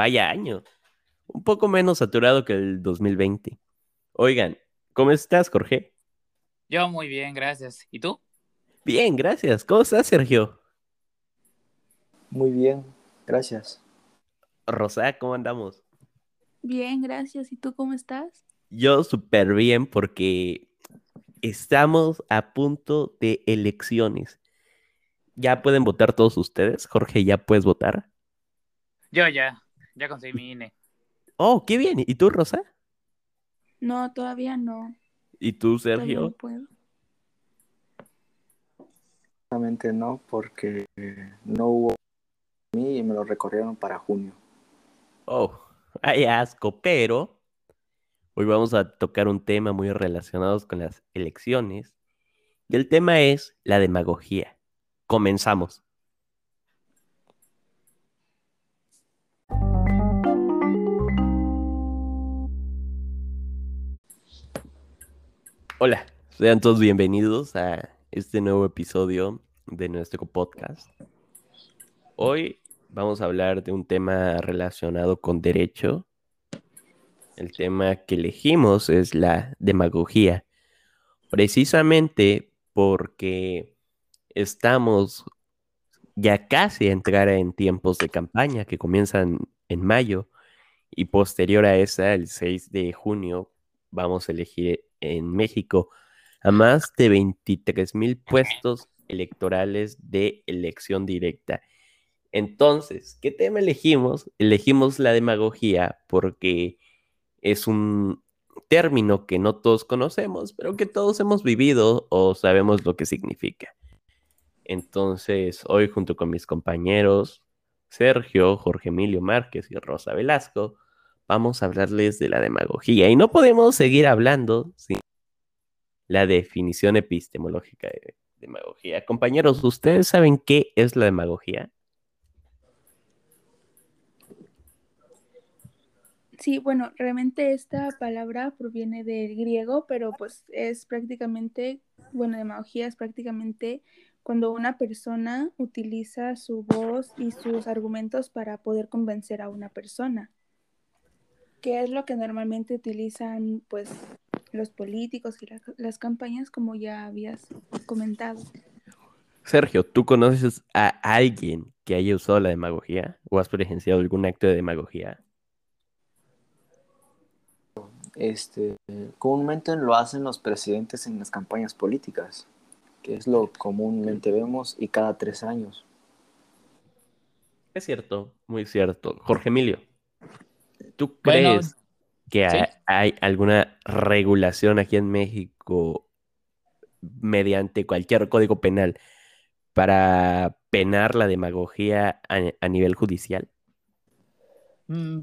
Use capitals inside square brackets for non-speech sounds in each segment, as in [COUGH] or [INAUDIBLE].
vaya año. Un poco menos saturado que el 2020. Oigan, ¿cómo estás, Jorge? Yo muy bien, gracias. ¿Y tú? Bien, gracias. ¿Cómo estás, Sergio? Muy bien, gracias. Rosa, ¿cómo andamos? Bien, gracias. ¿Y tú cómo estás? Yo súper bien porque estamos a punto de elecciones. ¿Ya pueden votar todos ustedes? Jorge, ¿ya puedes votar? Yo ya, ya conseguí mi INE. Oh, qué bien. ¿Y tú, Rosa? No, todavía no. ¿Y tú, Sergio? no puedo. Realmente no, porque no hubo mí y me lo recorrieron para junio. Oh, [LAUGHS] hay asco, pero hoy vamos a tocar un tema muy relacionado con las elecciones. Y el tema es la demagogía. Comenzamos. Hola, sean todos bienvenidos a este nuevo episodio de nuestro podcast. Hoy vamos a hablar de un tema relacionado con derecho. El tema que elegimos es la demagogía, precisamente porque estamos ya casi a entrar en tiempos de campaña que comienzan en mayo y posterior a esa, el 6 de junio, vamos a elegir en México a más de 23 mil puestos electorales de elección directa. Entonces, ¿qué tema elegimos? Elegimos la demagogía porque es un término que no todos conocemos, pero que todos hemos vivido o sabemos lo que significa. Entonces, hoy junto con mis compañeros Sergio, Jorge Emilio Márquez y Rosa Velasco, vamos a hablarles de la demagogía. Y no podemos seguir hablando sin la definición epistemológica de demagogía. Compañeros, ¿ustedes saben qué es la demagogía? Sí, bueno, realmente esta palabra proviene del griego, pero pues es prácticamente, bueno, demagogía es prácticamente cuando una persona utiliza su voz y sus argumentos para poder convencer a una persona. ¿Qué es lo que normalmente utilizan pues los políticos y la- las campañas, como ya habías comentado? Sergio, ¿tú conoces a alguien que haya usado la demagogía o has presenciado algún acto de demagogía? Este, comúnmente lo hacen los presidentes en las campañas políticas, que es lo comúnmente vemos y cada tres años. Es cierto, muy cierto. Jorge Emilio, ¿tú Bueno, crees que sí. hay, hay alguna regulación aquí en México mediante cualquier código penal para penar la demagogía a, a nivel judicial? Mm,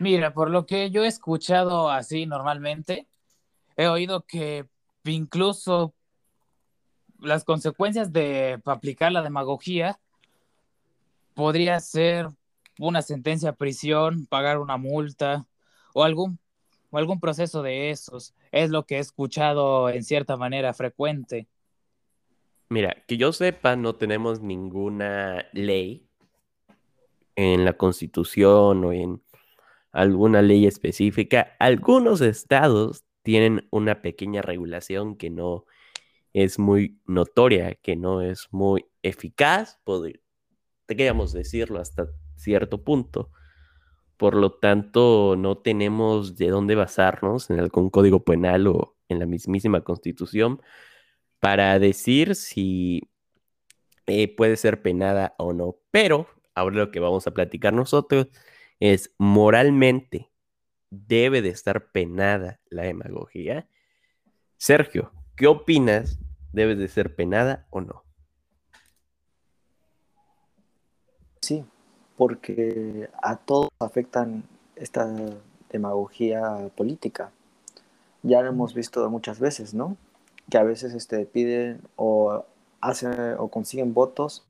Mira, por lo que yo he escuchado así normalmente, he oído que incluso las consecuencias de aplicar la demagogía podría ser una sentencia a prisión, pagar una multa o algún, o algún proceso de esos. Es lo que he escuchado en cierta manera frecuente. Mira, que yo sepa, no tenemos ninguna ley en la Constitución o en alguna ley específica. Algunos estados tienen una pequeña regulación que no es muy notoria, que no es muy eficaz, podríamos decirlo hasta cierto punto. Por lo tanto, no tenemos de dónde basarnos en algún código penal o en la mismísima Constitución para decir si eh, puede ser penada o no. Pero ahora lo que vamos a platicar nosotros es moralmente debe de estar penada la demagogía. Sergio, ¿qué opinas? ¿Debe de ser penada o no? Sí, porque a todos afectan esta demagogía política. Ya lo hemos visto muchas veces, ¿no? Que a veces este, piden o hacen o consiguen votos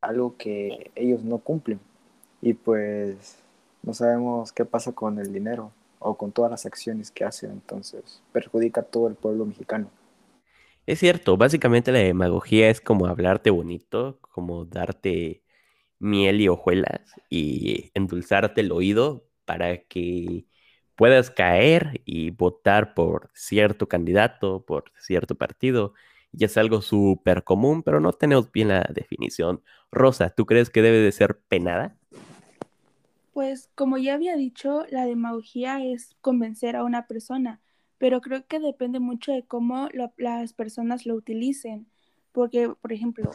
algo que ellos no cumplen. Y pues no sabemos qué pasa con el dinero o con todas las acciones que hacen, entonces perjudica a todo el pueblo mexicano. Es cierto, básicamente la demagogía es como hablarte bonito, como darte miel y hojuelas y endulzarte el oído para que puedas caer y votar por cierto candidato, por cierto partido. Y es algo súper común, pero no tenemos bien la definición. Rosa, ¿tú crees que debe de ser penada? Pues como ya había dicho, la demagogia es convencer a una persona, pero creo que depende mucho de cómo las personas lo utilicen, porque, por ejemplo,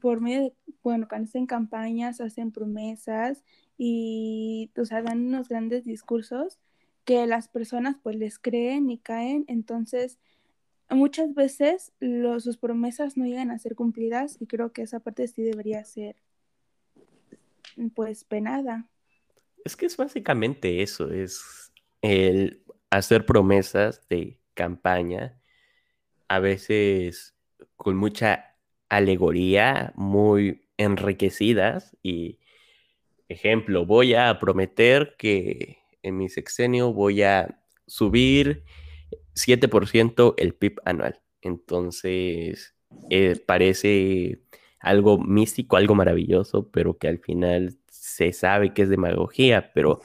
por medio de, bueno, cuando hacen campañas, hacen promesas y, o sea, dan unos grandes discursos que las personas pues les creen y caen, entonces muchas veces sus promesas no llegan a ser cumplidas y creo que esa parte sí debería ser pues penada. Es que es básicamente eso, es el hacer promesas de campaña, a veces con mucha alegoría, muy enriquecidas y, ejemplo, voy a prometer que en mi sexenio voy a subir 7% el PIB anual. Entonces, eh, parece algo místico, algo maravilloso, pero que al final se sabe que es demagogia, pero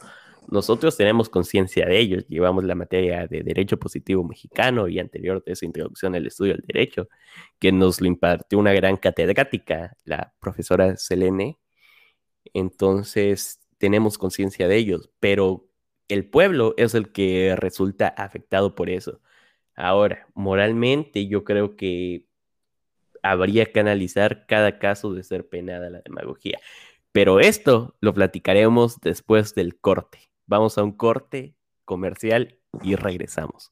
nosotros tenemos conciencia de ello. Llevamos la materia de Derecho Positivo Mexicano y anterior de esa introducción al estudio del derecho, que nos lo impartió una gran catedrática, la profesora Selene. Entonces, tenemos conciencia de ellos, pero el pueblo es el que resulta afectado por eso. Ahora, moralmente, yo creo que habría que analizar cada caso de ser penada la demagogía. Pero esto lo platicaremos después del corte. Vamos a un corte comercial y regresamos.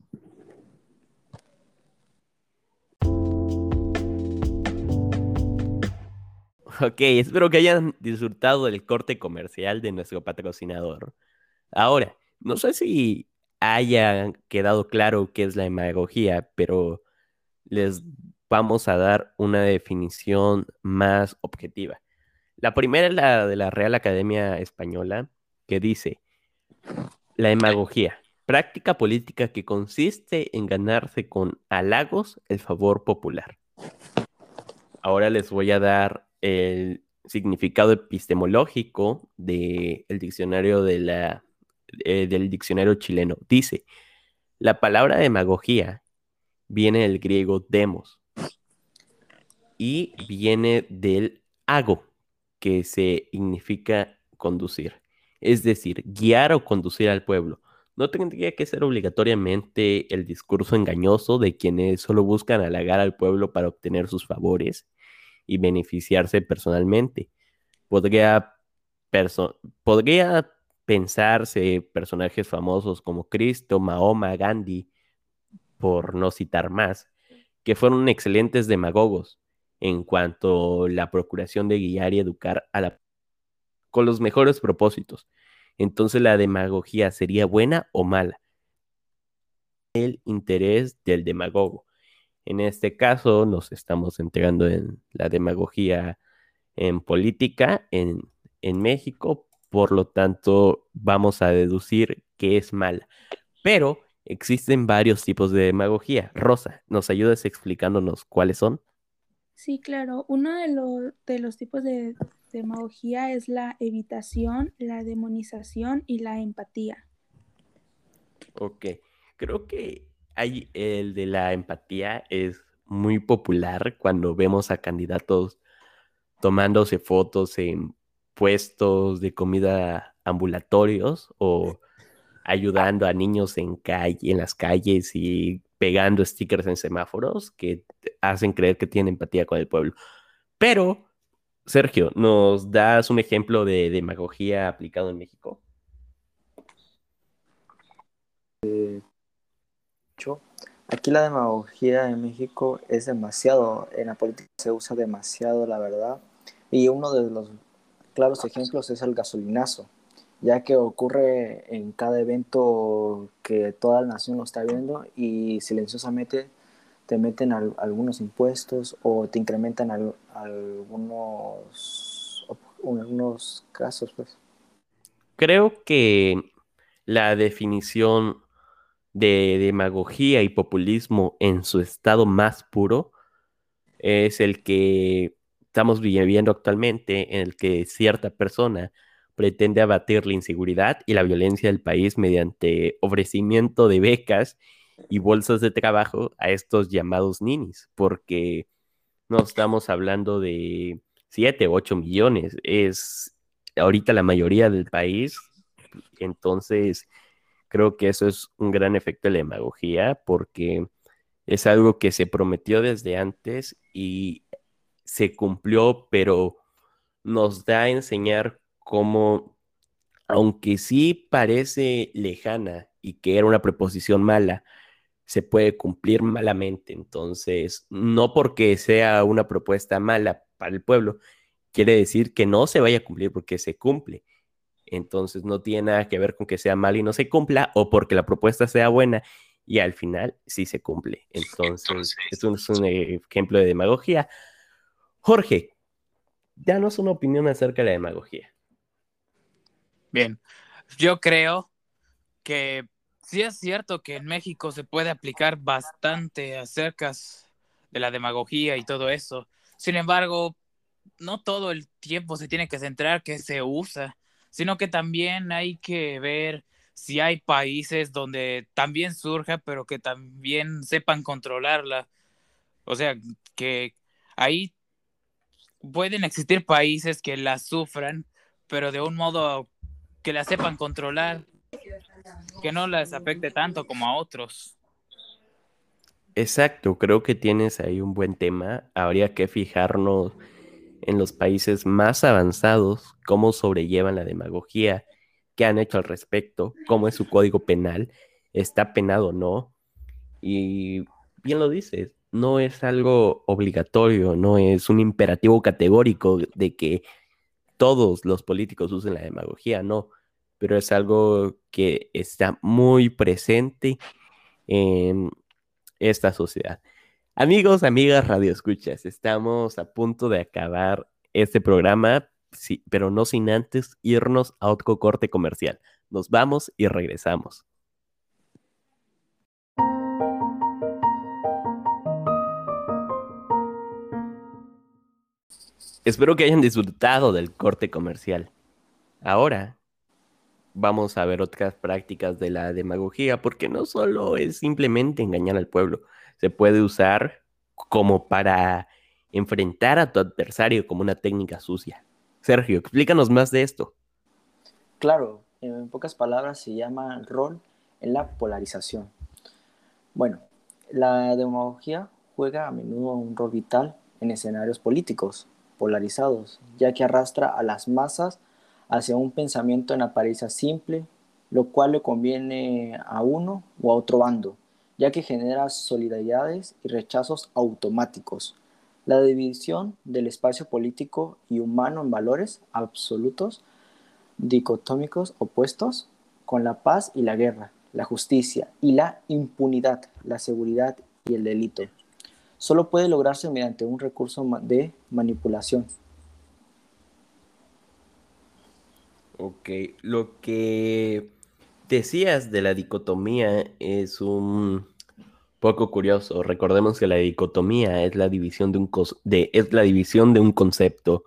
Ok, espero que hayan disfrutado del corte comercial de nuestro patrocinador. Ahora, no sé si haya quedado claro qué es la demagogía, pero les vamos a dar una definición más objetiva. La primera es la de la Real Academia Española, que dice, la demagogía, práctica política que consiste en ganarse con halagos el favor popular. Ahora les voy a dar el significado epistemológico del diccionario eh, del diccionario chileno. Dice, la palabra demagogía viene del griego demos y viene del hago, que se significa conducir, es decir, guiar o conducir al pueblo. No tendría que ser obligatoriamente el discurso engañoso de quienes solo buscan halagar al pueblo para obtener sus favores y beneficiarse personalmente. Podría, podría pensarse personajes famosos como Cristo, Mahoma, Gandhi, por no citar más, que fueron excelentes demagogos, en cuanto a la procuración de guiar y educar a la con los mejores propósitos. Entonces la demagogía sería buena o mala. El interés del demagogo. En este caso nos estamos entregando en la demagogía en política en, en México, por lo tanto vamos a deducir que es mala. Pero existen varios tipos de demagogía. Rosa, ¿nos ayudas explicándonos cuáles son? Sí, claro. Uno de, de los tipos de demagogía es la evitación, la demonización y la empatía. Ok, creo que hay el de la empatía es muy popular cuando vemos a candidatos tomándose fotos en puestos de comida ambulatorios o ayudando a niños en calle, en las calles y pegando stickers en semáforos que hacen creer que tienen empatía con el pueblo. Pero, Sergio, ¿nos das un ejemplo de demagogía aplicado en México? aquí la demagogía en México es demasiado, en la política se usa demasiado, la verdad. Y uno de los claros ejemplos es el gasolinazo ya que ocurre en cada evento que toda la nación lo está viendo y silenciosamente te meten algunos impuestos o te incrementan algunos, algunos casos. Pues. Creo que la definición de demagogía y populismo en su estado más puro es el que estamos viviendo actualmente en el que cierta persona pretende abatir la inseguridad y la violencia del país mediante ofrecimiento de becas y bolsas de trabajo a estos llamados ninis, porque no estamos hablando de 7, 8 millones, es ahorita la mayoría del país, entonces creo que eso es un gran efecto de la demagogía, porque es algo que se prometió desde antes y se cumplió, pero nos da a enseñar cómo, aunque sí parece lejana y que era una preposición mala, se puede cumplir malamente. Entonces, no porque sea una propuesta mala para el pueblo, quiere decir que no se vaya a cumplir porque se cumple. Entonces, no tiene nada que ver con que sea mal y no se cumpla o porque la propuesta sea buena y al final sí se cumple. Entonces, esto es un ejemplo de demagogia. Jorge, danos una opinión acerca de la demagogía. Bien, yo creo que sí es cierto que en México se puede aplicar bastante acerca de la demagogía y todo eso. Sin embargo, no todo el tiempo se tiene que centrar que se usa, sino que también hay que ver si hay países donde también surja, pero que también sepan controlarla. O sea, que ahí pueden existir países que la sufran, pero de un modo que la sepan controlar, que no les afecte tanto como a otros. Exacto, creo que tienes ahí un buen tema. Habría que fijarnos en los países más avanzados, cómo sobrellevan la demagogía qué han hecho al respecto, cómo es su código penal, está penado o no. Y bien lo dices, no es algo obligatorio, no es un imperativo categórico de que todos los políticos usen la demagogía, no, pero es algo que está muy presente en esta sociedad. Amigos, amigas, radio escuchas, estamos a punto de acabar este programa, sí, pero no sin antes irnos a otro corte comercial. Nos vamos y regresamos. Espero que hayan disfrutado del corte comercial. Ahora vamos a ver otras prácticas de la demagogía, porque no solo es simplemente engañar al pueblo, se puede usar como para enfrentar a tu adversario como una técnica sucia. Sergio, explícanos más de esto. Claro, en pocas palabras se llama rol en la polarización. Bueno, la demagogía juega a menudo un rol vital en escenarios políticos polarizados, ya que arrastra a las masas hacia un pensamiento en apariencia simple, lo cual le conviene a uno o a otro bando, ya que genera solidaridades y rechazos automáticos la división del espacio político y humano en valores absolutos, dicotómicos opuestos, con la paz y la guerra, la justicia y la impunidad, la seguridad y el delito. Solo puede lograrse mediante un recurso de manipulación. Ok, lo que decías de la dicotomía es un poco curioso. Recordemos que la dicotomía es la división de un, de, es la división de un concepto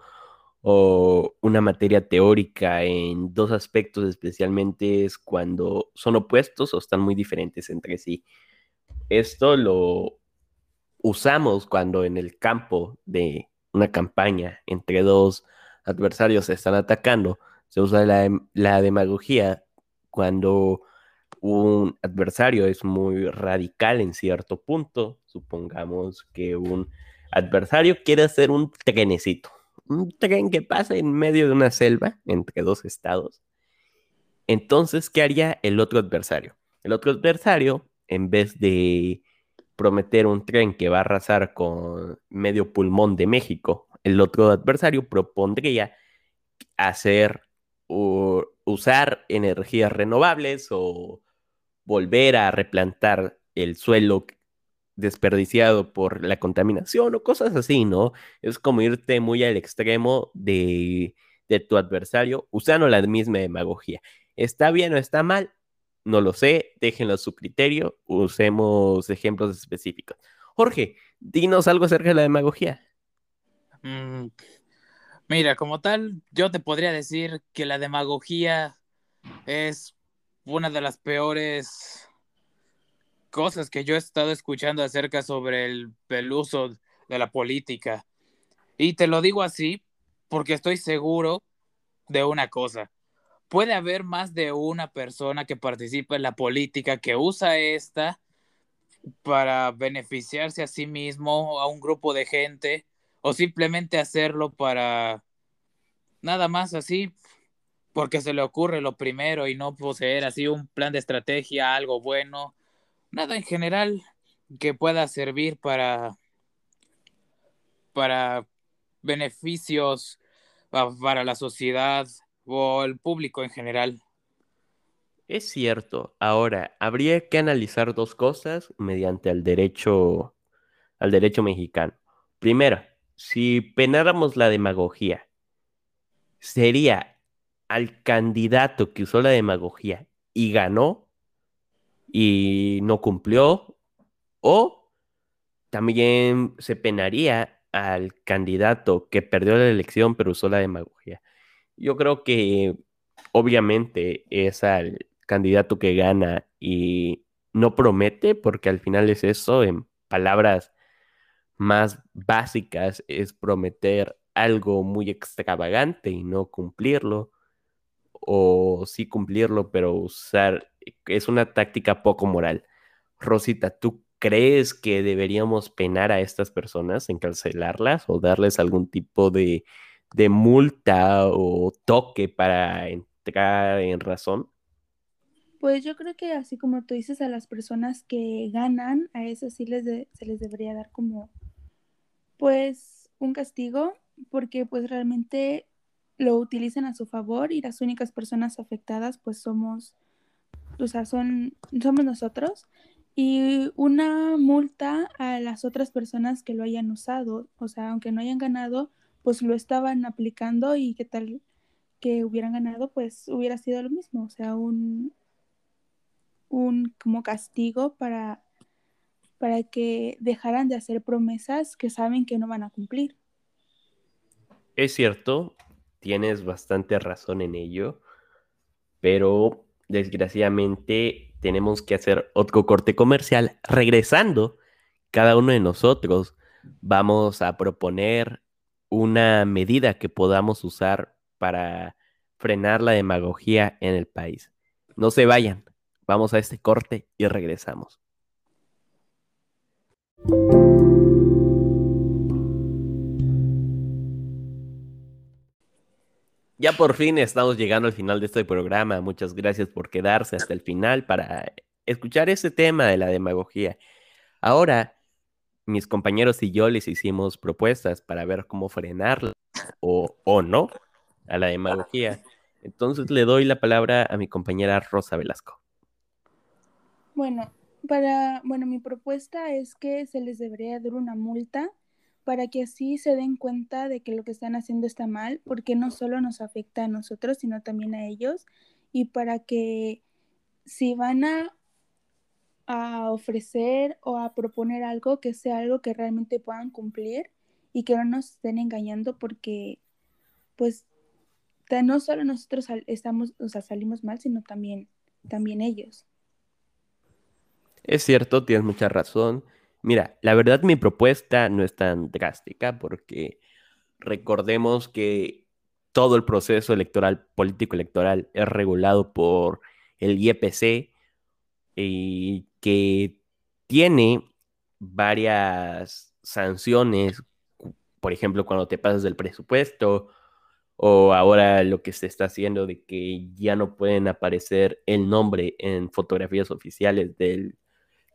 o una materia teórica en dos aspectos, especialmente es cuando son opuestos o están muy diferentes entre sí. Esto lo usamos cuando en el campo de una campaña entre dos adversarios se están atacando. Se usa la, la demagogía cuando un adversario es muy radical en cierto punto, supongamos que un adversario quiere hacer un trenecito, un tren que pasa en medio de una selva entre dos estados. Entonces, ¿qué haría el otro adversario? El otro adversario, en vez de prometer un tren que va a arrasar con medio pulmón de México, el otro adversario propondría hacer o usar energías renovables o volver a replantar el suelo desperdiciado por la contaminación o cosas así, ¿no? Es como irte muy al extremo de, de tu adversario usando la misma demagogía. ¿Está bien o está mal? No lo sé, déjenlo a su criterio, usemos ejemplos específicos. Jorge, dinos algo acerca de la demagogía. Mm, mira, como tal, yo te podría decir que la demagogía es una de las peores cosas que yo he estado escuchando acerca sobre el, uso de la política. Y te lo digo así porque estoy seguro de una cosa. Puede haber más de una persona que participa en la política que usa esta para beneficiarse a sí mismo, a un grupo de gente, o simplemente hacerlo para nada más así, porque se le ocurre lo primero y no poseer así un plan de estrategia, algo bueno, nada en general que pueda servir para, para beneficios para la sociedad o el público en general. Es cierto. Ahora, habría que analizar dos cosas mediante el derecho, al derecho mexicano. Primero, si penáramos la demagogía, sería al candidato que usó la demagogía y ganó y no cumplió, o también se penaría al candidato que perdió la elección pero usó la demagogía. Yo creo que obviamente es al candidato que gana y no promete, porque al final es eso, en palabras más básicas, es prometer algo muy extravagante y no cumplirlo, o sí cumplirlo, pero usar, es una táctica poco moral. Rosita, ¿tú crees que deberíamos penar a estas personas, encarcelarlas o darles algún tipo de, de multa o toque para entrar en razón? Pues yo creo que así como tú dices a las personas que ganan, a esas sí les se les debería dar como pues un castigo porque pues realmente lo utilizan a su favor y las únicas personas afectadas pues somos, o sea, son, somos nosotros. Y una multa a las otras personas que lo hayan usado, o sea, aunque no hayan ganado, pues lo estaban aplicando y qué tal que hubieran ganado, pues hubiera sido lo mismo, o sea, un, un como castigo para, para que dejaran de hacer promesas que saben que no van a cumplir. Es cierto, tienes bastante razón en ello, pero desgraciadamente tenemos que hacer otro corte comercial. Regresando, cada uno de nosotros vamos a proponer una medida que podamos usar para frenar la demagogía en el país. No se vayan, Vamos a este corte y regresamos. Ya por fin estamos llegando al final de este programa. Muchas gracias por quedarse hasta el final para escuchar este tema de la demagogía. Ahora, mis compañeros y yo les hicimos propuestas para ver cómo frenarla o, o no a la demagogía. Entonces le doy la palabra a mi compañera Rosa Velasco. Bueno, para, bueno, mi propuesta es que se les debería dar una multa para que así se den cuenta de que lo que están haciendo está mal, porque no solo nos afecta a nosotros, sino también a ellos, y para que si van a, a ofrecer o a proponer algo, que sea algo que realmente puedan cumplir y que no nos estén engañando, porque pues no solo nosotros estamos, o sea, salimos mal, sino también, también ellos. Es cierto, tienes mucha razón. Mira, la verdad mi propuesta no es tan drástica porque recordemos que todo el proceso electoral, político electoral, es regulado por el IEPC y que tiene varias sanciones, por ejemplo, cuando te pasas del presupuesto o ahora lo que se está haciendo de que ya no pueden aparecer el nombre en fotografías oficiales del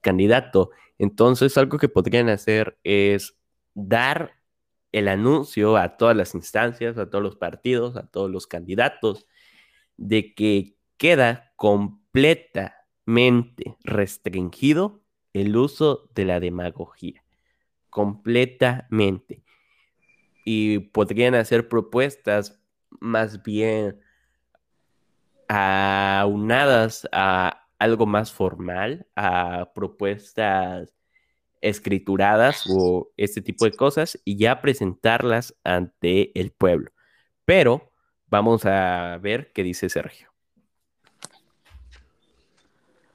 candidato. Entonces, algo que podrían hacer es dar el anuncio a todas las instancias, a todos los partidos, a todos los candidatos, de que queda completamente restringido el uso de la demagogía. Completamente. Y podrían hacer propuestas más bien aunadas a algo más formal, a propuestas escrituradas o este tipo de cosas y ya presentarlas ante el pueblo. Pero vamos a ver qué dice Sergio.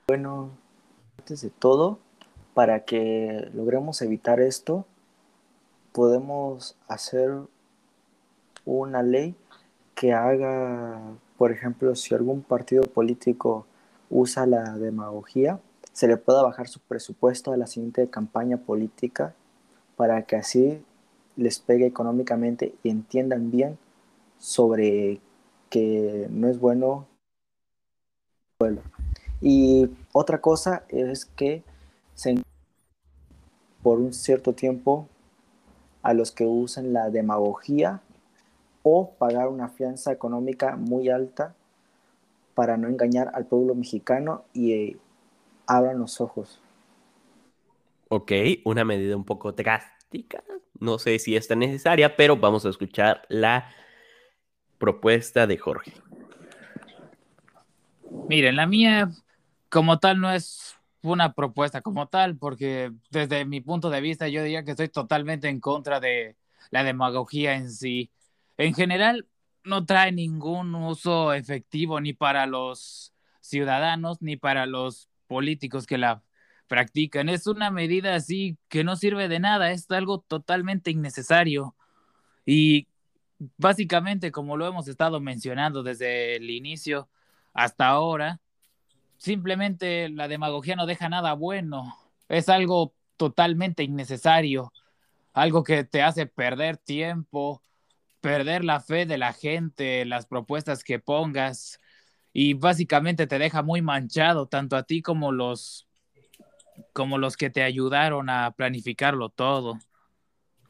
Bueno, antes de todo, para que logremos evitar esto, podemos hacer una ley que haga, por ejemplo, si algún partido político usa la demagogía, se le pueda bajar su presupuesto a la siguiente campaña política para que así les pegue económicamente y entiendan bien sobre que no es bueno y otra cosa es que se por un cierto tiempo a los que usan la demagogía o pagar una fianza económica muy alta para no engañar al pueblo mexicano y eh, abran los ojos. Ok, una medida un poco drástica. No sé si es tan necesaria, pero vamos a escuchar la propuesta de Jorge. Miren, la mía como tal no es una propuesta como tal, porque desde mi punto de vista yo diría que estoy totalmente en contra de la demagogía en sí. En general, no trae ningún uso efectivo ni para los ciudadanos ni para los políticos que la practican. Es una medida así que no sirve de nada, es algo totalmente innecesario. Y básicamente, como lo hemos estado mencionando desde el inicio hasta ahora, simplemente la demagogia no deja nada bueno. Es algo totalmente innecesario, algo que te hace perder tiempo, perder la fe de la gente, las propuestas que pongas y básicamente te deja muy manchado tanto a ti como los como los que te ayudaron a planificarlo todo.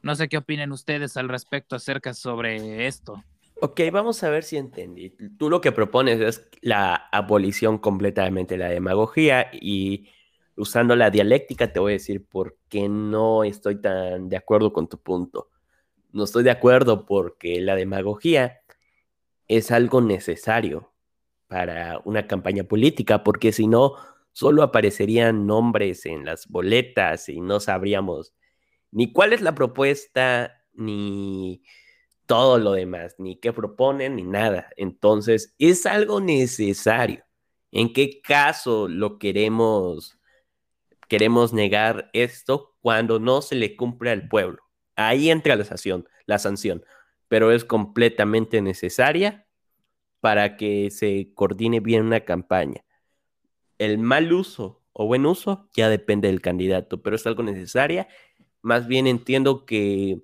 No sé qué opinen ustedes al respecto acerca sobre esto. Ok, vamos a ver si entendí. Tú lo que propones es la abolición completamente de la demagogía y usando la dialéctica te voy a decir por qué no estoy tan de acuerdo con tu punto. No estoy de acuerdo porque la demagogía es algo necesario para una campaña política, porque si no, solo aparecerían nombres en las boletas y no sabríamos ni cuál es la propuesta, ni todo lo demás, ni qué proponen, ni nada. Entonces, es algo necesario. ¿En qué caso lo queremos, queremos negar esto cuando no se le cumple al pueblo? Ahí entra la sanción, la sanción, pero es completamente necesaria para que se coordine bien una campaña. El mal uso o buen uso ya depende del candidato, pero es algo necesaria. Más bien entiendo que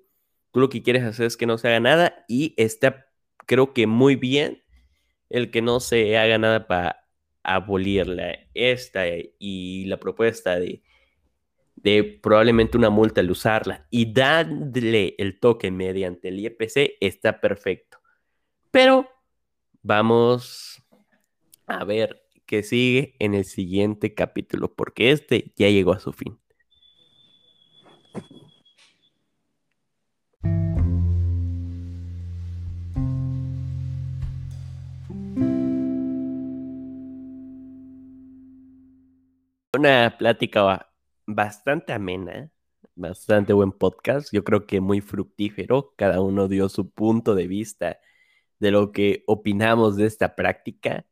Tú lo que quieres hacer es que no se haga nada y está, creo que muy bien el que no se haga nada para abolirla. Esta y la propuesta de, de probablemente una multa al usarla y darle el toque mediante el IPC está perfecto. Pero vamos a ver qué sigue en el siguiente capítulo, porque este ya llegó a su fin. Una plática bastante amena, bastante buen podcast. Yo creo que muy fructífero. Cada uno dio su punto de vista de lo que opinamos de esta práctica.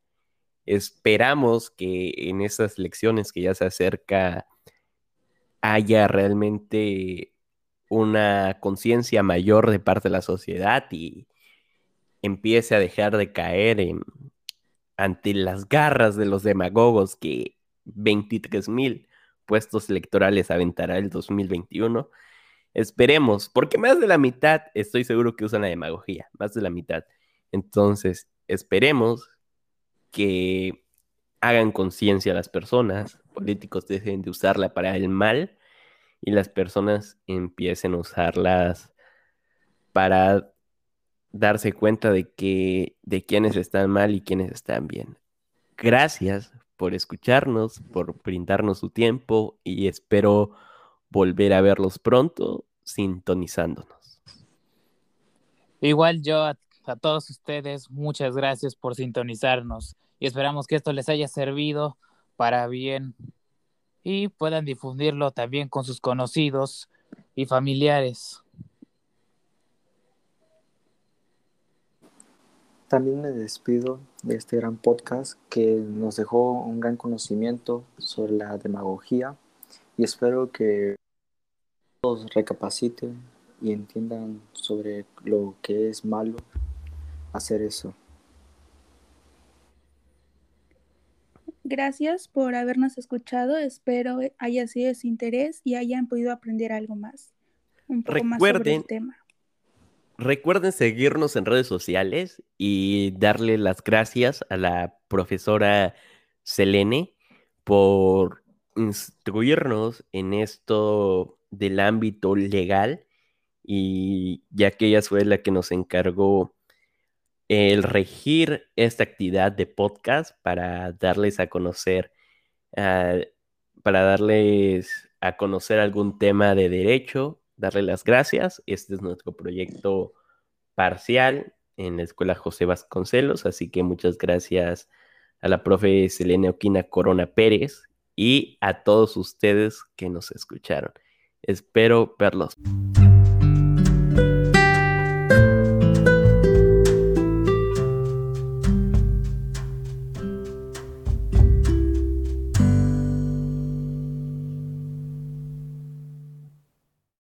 Esperamos que en esas lecciones que ya se acerca haya realmente una conciencia mayor de parte de la sociedad y empiece a dejar de caer en, ante las garras de los demagogos que 23 mil puestos electorales aventará el 2021. Esperemos, porque más de la mitad estoy seguro que usan la demagogía, más de la mitad. Entonces, esperemos que hagan conciencia a las personas, políticos dejen de usarla para el mal y las personas empiecen a usarlas para darse cuenta de que de quiénes están mal y quiénes están bien. Gracias por escucharnos, por brindarnos su tiempo y espero volver a verlos pronto sintonizándonos. Igual yo a, todos ustedes, muchas gracias por sintonizarnos y esperamos que esto les haya servido para bien y puedan difundirlo también con sus conocidos y familiares. También me despido de este gran podcast que nos dejó un gran conocimiento sobre la demagogía y espero que todos recapaciten y entiendan sobre lo que es malo hacer eso. Gracias por habernos escuchado. Espero haya sido de su interés y hayan podido aprender algo más. Un poco más sobre el tema. Recuerden seguirnos en redes sociales y darle las gracias a la profesora Selene por instruirnos en esto del ámbito legal y ya que ella fue la que nos encargó el regir esta actividad de podcast para darles a conocer, ah, para darles a conocer algún tema de derecho darle las gracias. Este es nuestro proyecto parcial en la Escuela José Vasconcelos, así que muchas gracias a la profe Selene Oquina Corona Pérez y a todos ustedes que nos escucharon. Espero verlos.